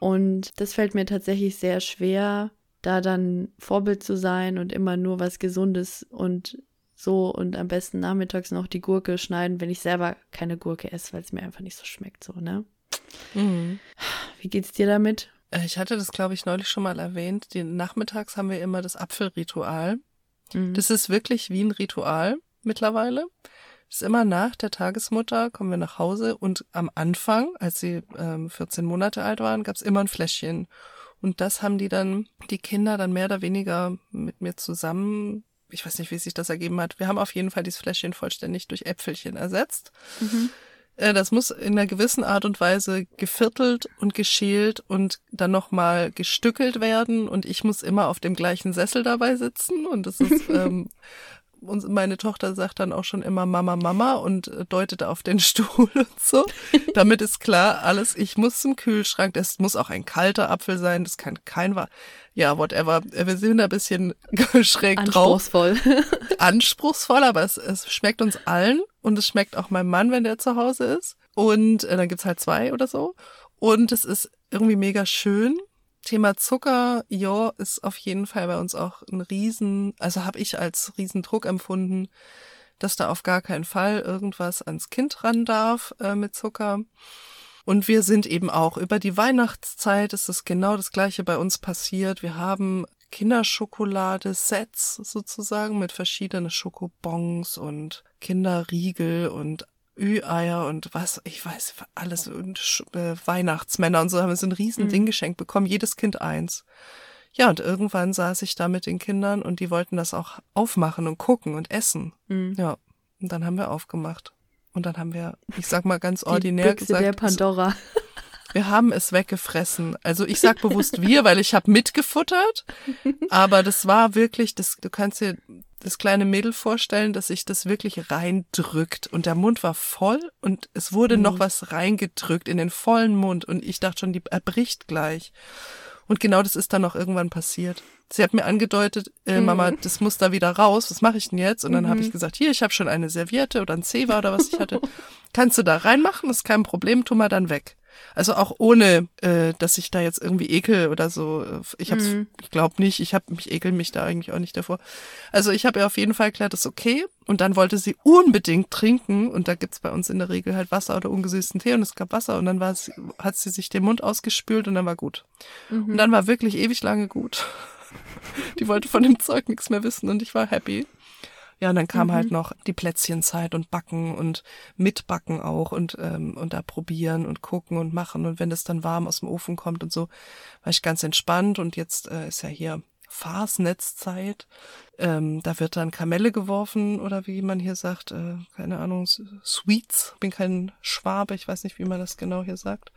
A: Und das fällt mir tatsächlich sehr schwer, da dann Vorbild zu sein und immer nur was Gesundes und so und am besten nachmittags noch die Gurke schneiden, wenn ich selber keine Gurke esse, weil es mir einfach nicht so schmeckt, so, ne? Mhm. Wie geht's dir damit?
B: Äh, ich hatte das, glaube ich, neulich schon mal erwähnt. Die, nachmittags haben wir immer das Apfelritual. Mhm. Das ist wirklich wie ein Ritual mittlerweile. Ist immer nach der Tagesmutter, kommen wir nach Hause und am Anfang, als sie ähm, 14 Monate alt waren, gab es immer ein Fläschchen. Und das haben die dann, die Kinder dann mehr oder weniger mit mir zusammen, ich weiß nicht, wie sich das ergeben hat. Wir haben auf jeden Fall dieses Fläschchen vollständig durch Äpfelchen ersetzt. Mhm. Äh, das muss in einer gewissen Art und Weise geviertelt und geschält und dann nochmal gestückelt werden. Und ich muss immer auf dem gleichen Sessel dabei sitzen. Und das ist, ähm, und meine Tochter sagt dann auch schon immer Mama, Mama und äh, deutet auf den Stuhl und so. Damit ist klar, alles, ich muss zum Kühlschrank, das muss auch ein kalter Apfel sein, das kann kein, ja, whatever. Wir sind ein bisschen schräg
A: Anspruchsvoll.
B: drauf. Anspruchsvoll. Anspruchsvoll, aber es, es schmeckt uns allen und es schmeckt auch meinem Mann, wenn der zu Hause ist. Und äh, dann gibt's halt zwei oder so. Und es ist irgendwie mega schön. Thema Zucker, ja, ist auf jeden Fall bei uns auch ein Riesen, also habe ich als Riesendruck empfunden, dass da auf gar keinen Fall irgendwas ans Kind ran darf äh, mit Zucker. Und wir sind eben auch über die Weihnachtszeit ist es genau das gleiche bei uns passiert. Wir haben Kinderschokolade-Sets sozusagen mit verschiedenen Schokobons und Kinderriegel und Ü-Eier und was, ich weiß, alles und äh, Weihnachtsmänner und so haben wir so ein Riesending mhm. geschenkt bekommen, jedes Kind eins. Ja, und irgendwann saß ich da mit den Kindern und die wollten das auch aufmachen und gucken und essen. Mhm. Ja, und dann haben wir aufgemacht. Und dann haben wir, ich sag mal ganz ordinär
A: die
B: gesagt.
A: der Pandora.
B: Wir haben es weggefressen. Also ich sag bewusst wir, weil ich habe mitgefuttert. Aber das war wirklich, das, du kannst dir das kleine Mädel vorstellen, dass sich das wirklich reindrückt. Und der Mund war voll und es wurde mhm. noch was reingedrückt in den vollen Mund. Und ich dachte schon, die erbricht gleich. Und genau das ist dann noch irgendwann passiert. Sie hat mir angedeutet, äh, mhm. Mama, das muss da wieder raus. Was mache ich denn jetzt? Und dann mhm. habe ich gesagt, hier, ich habe schon eine Serviette oder ein Zewa oder was ich hatte. Kannst du da reinmachen? Das ist kein Problem, tu mal dann weg. Also auch ohne, äh, dass ich da jetzt irgendwie ekel oder so. Ich hab's, mhm. ich glaube nicht, ich habe mich ekel mich da eigentlich auch nicht davor. Also ich habe ihr auf jeden Fall erklärt, das ist okay. Und dann wollte sie unbedingt trinken. Und da gibt's bei uns in der Regel halt Wasser oder ungesüßten Tee und es gab Wasser. Und dann war es, hat sie sich den Mund ausgespült und dann war gut. Mhm. Und dann war wirklich ewig lange gut. Die wollte von dem Zeug nichts mehr wissen und ich war happy. Ja, und dann kam mhm. halt noch die Plätzchenzeit und Backen und Mitbacken auch und, ähm, und da probieren und gucken und machen. Und wenn das dann warm aus dem Ofen kommt und so, war ich ganz entspannt. Und jetzt äh, ist ja hier Fasnetzzeit. Ähm, da wird dann Kamelle geworfen oder wie man hier sagt, äh, keine Ahnung, Sweets. Bin kein Schwabe, ich weiß nicht, wie man das genau hier sagt.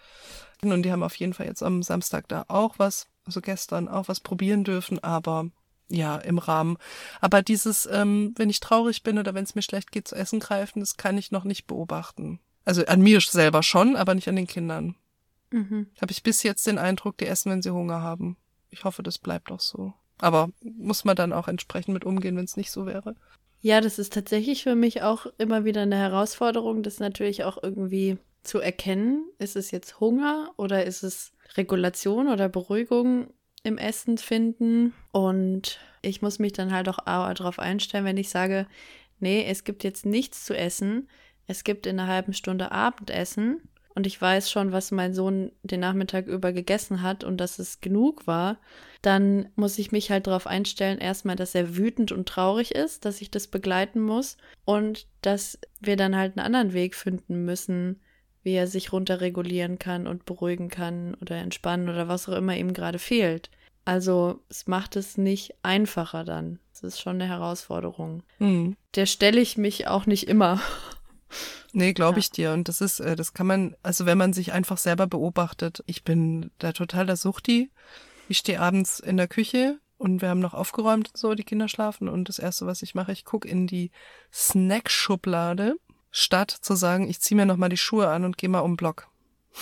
B: Und die haben auf jeden Fall jetzt am Samstag da auch was, also gestern auch was probieren dürfen, aber ja, im Rahmen. Aber dieses, ähm, wenn ich traurig bin oder wenn es mir schlecht geht, zu essen greifen, das kann ich noch nicht beobachten. Also an mir selber schon, aber nicht an den Kindern.
A: Mhm.
B: Habe ich bis jetzt den Eindruck, die essen, wenn sie Hunger haben. Ich hoffe, das bleibt auch so. Aber muss man dann auch entsprechend mit umgehen, wenn es nicht so wäre.
A: Ja, das ist tatsächlich für mich auch immer wieder eine Herausforderung, das natürlich auch irgendwie zu erkennen. Ist es jetzt Hunger oder ist es Regulation oder Beruhigung im Essen finden? Und ich muss mich dann halt auch darauf einstellen, wenn ich sage, nee, es gibt jetzt nichts zu essen, es gibt in einer halben Stunde Abendessen. Und ich weiß schon, was mein Sohn den Nachmittag über gegessen hat und dass es genug war, dann muss ich mich halt darauf einstellen, erstmal, dass er wütend und traurig ist, dass ich das begleiten muss. Und dass wir dann halt einen anderen Weg finden müssen, wie er sich runterregulieren kann und beruhigen kann oder entspannen oder was auch immer ihm gerade fehlt. Also es macht es nicht einfacher dann. Es ist schon eine Herausforderung.
B: Mhm.
A: Der stelle ich mich auch nicht immer.
B: Nee, glaube ich dir. Und das ist, äh, das kann man, also wenn man sich einfach selber beobachtet. Ich bin da total der Suchti. Ich stehe abends in der Küche und wir haben noch aufgeräumt und so, die Kinder schlafen. Und das Erste, was ich mache, ich gucke in die Snackschublade, statt zu sagen, ich ziehe mir nochmal die Schuhe an und gehe mal um Block.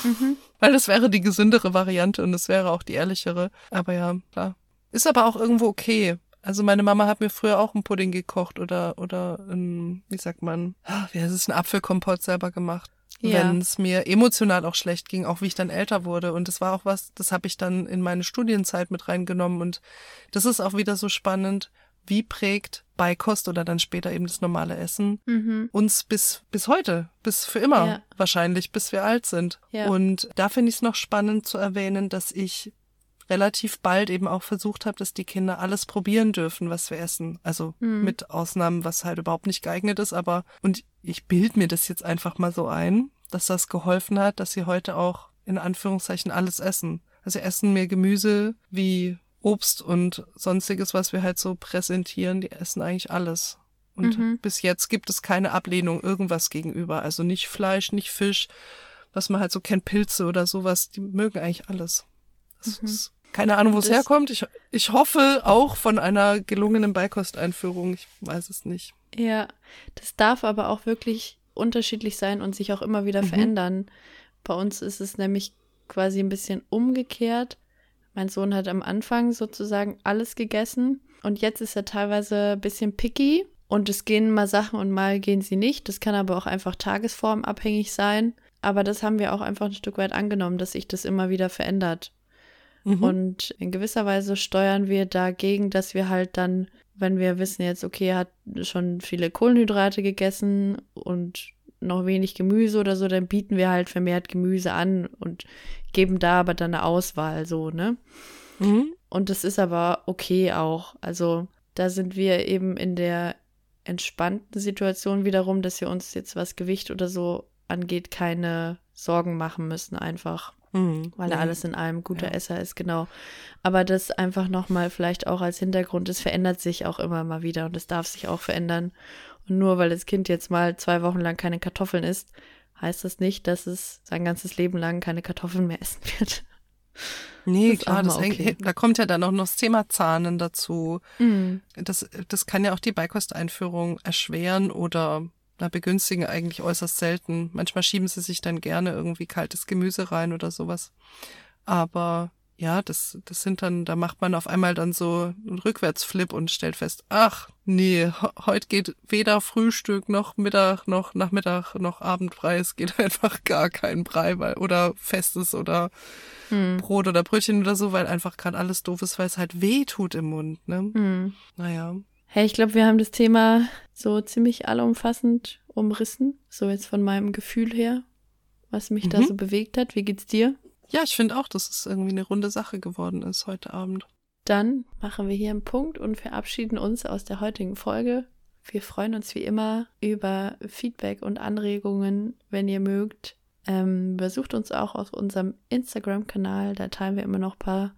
A: Mhm.
B: Weil das wäre die gesündere Variante und das wäre auch die ehrlichere. Aber ja, klar. Ist aber auch irgendwo okay. Also meine Mama hat mir früher auch einen Pudding gekocht oder oder ein, wie sagt man, ah, wie heißt es, ein Apfelkompott selber gemacht.
A: Ja.
B: Wenn es mir emotional auch schlecht ging, auch wie ich dann älter wurde. Und das war auch was, das habe ich dann in meine Studienzeit mit reingenommen. Und das ist auch wieder so spannend, wie prägt Beikost oder dann später eben das normale Essen
A: Mhm.
B: uns bis, bis heute, bis für immer
A: Ja.
B: wahrscheinlich, bis wir alt sind.
A: Ja.
B: Und da finde ich es noch spannend zu erwähnen, dass ich relativ bald eben auch versucht habe, dass die Kinder alles probieren dürfen, was wir essen. Also
A: Mhm.
B: mit Ausnahmen, was halt überhaupt nicht geeignet ist, aber und ich bild mir das jetzt einfach mal so ein, dass das geholfen hat, dass sie heute auch in Anführungszeichen alles essen. Also essen mehr Gemüse wie Obst und sonstiges, was wir halt so präsentieren, die essen eigentlich alles. Und
A: Mhm.
B: bis jetzt gibt es keine Ablehnung irgendwas gegenüber. Also nicht Fleisch, nicht Fisch, was man halt so kennt, Pilze oder sowas, die mögen eigentlich alles. Das
A: Mhm.
B: ist keine Ahnung, wo es herkommt. Ich, ich hoffe auch von einer gelungenen Beikosteinführung. Ich weiß es nicht.
A: Ja, das darf aber auch wirklich unterschiedlich sein und sich auch immer wieder
B: Mhm.
A: verändern. Bei uns ist es nämlich quasi ein bisschen umgekehrt. Mein Sohn hat am Anfang sozusagen alles gegessen und jetzt ist er teilweise ein bisschen picky und es gehen mal Sachen und mal gehen sie nicht. Das kann aber auch einfach tagesformabhängig sein. Aber das haben wir auch einfach ein Stück weit angenommen, dass sich das immer wieder verändert.
B: Mhm.
A: Und in gewisser Weise steuern wir dagegen, dass wir halt dann, wenn wir wissen jetzt, okay, er hat schon viele Kohlenhydrate gegessen und noch wenig Gemüse oder so, dann bieten wir halt vermehrt Gemüse an und geben da aber dann eine Auswahl, so, ne?
B: Mhm.
A: Und das ist aber okay auch. Also da sind wir eben in der entspannten Situation wiederum, dass wir uns jetzt was Gewicht oder so angeht, keine Sorgen machen müssen einfach
B: Mhm.
A: weil er alles in allem guter
B: Ja.
A: Esser ist, genau. Aber das einfach nochmal vielleicht auch als Hintergrund, es verändert sich auch immer mal wieder und es darf sich auch verändern. Und nur weil das Kind jetzt mal zwei Wochen lang keine Kartoffeln isst, heißt das nicht, dass es sein ganzes Leben lang keine Kartoffeln mehr essen wird.
B: Nee,
A: Das
B: klar, das
A: mal
B: hängt,
A: okay.
B: da kommt ja dann auch noch das Thema Zahnen dazu.
A: Mhm.
B: Das, das kann ja auch die Beikosteinführung erschweren oder na, begünstigen eigentlich äußerst selten. Manchmal schieben sie sich dann gerne irgendwie kaltes Gemüse rein oder sowas. Aber ja, das, das sind dann, da macht man auf einmal dann so einen Rückwärtsflip und stellt fest, ach, nee, heute geht weder Frühstück noch Mittag noch Nachmittag noch Abendbrei. Es geht einfach gar kein Brei, weil, oder Festes oder
A: Mhm.
B: Brot oder Brötchen oder so, weil einfach gerade alles doof ist, weil es halt weh tut im Mund, ne?
A: Mhm.
B: Naja.
A: Hey, ich glaube, wir haben das Thema so ziemlich allumfassend umrissen. So jetzt von meinem Gefühl her, was mich da
B: Mhm.
A: so bewegt hat. Wie geht's dir?
B: Ja, ich finde auch, dass es irgendwie eine runde Sache geworden ist heute Abend.
A: Dann machen wir hier einen Punkt und verabschieden uns aus der heutigen Folge. Wir freuen uns wie immer über Feedback und Anregungen, wenn ihr mögt. Ähm, besucht uns auch auf unserem Instagram-Kanal. Da teilen wir immer noch ein paar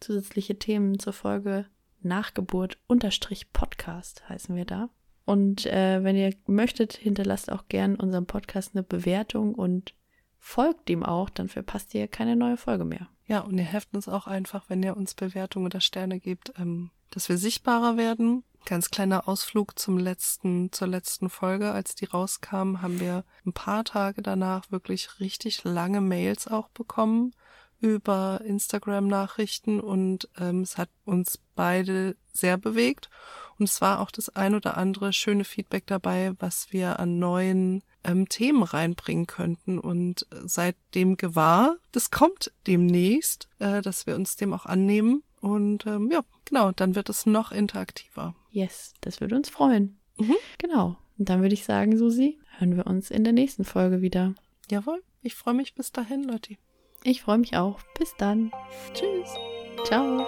A: zusätzliche Themen zur Folge Nachgeburt unterstrich Podcast heißen wir da. Und äh, wenn ihr möchtet, hinterlasst auch gern unserem Podcast eine Bewertung und folgt ihm auch, dann verpasst ihr keine neue Folge mehr.
B: Ja, und ihr helft uns auch einfach, wenn ihr uns Bewertungen oder Sterne gebt, ähm, dass wir sichtbarer werden. Ganz kleiner Ausflug zum letzten, zur letzten Folge. Als die rauskam, haben wir ein paar Tage danach wirklich richtig lange Mails auch bekommen über Instagram-Nachrichten und ähm, es hat uns beide sehr bewegt. Und es war auch das ein oder andere schöne Feedback dabei, was wir an neuen ähm, Themen reinbringen könnten. Und seitdem gewahr, das kommt demnächst, äh, dass wir uns dem auch annehmen. Und ähm, ja, genau, dann wird es noch interaktiver.
A: Yes, das würde uns freuen.
B: Mhm.
A: Genau. Und dann würde ich sagen, Susi, hören wir uns in der nächsten Folge wieder.
B: Jawohl, ich freue mich bis dahin, Leute.
A: Ich freue mich auch. Bis dann.
B: Tschüss.
A: Ciao.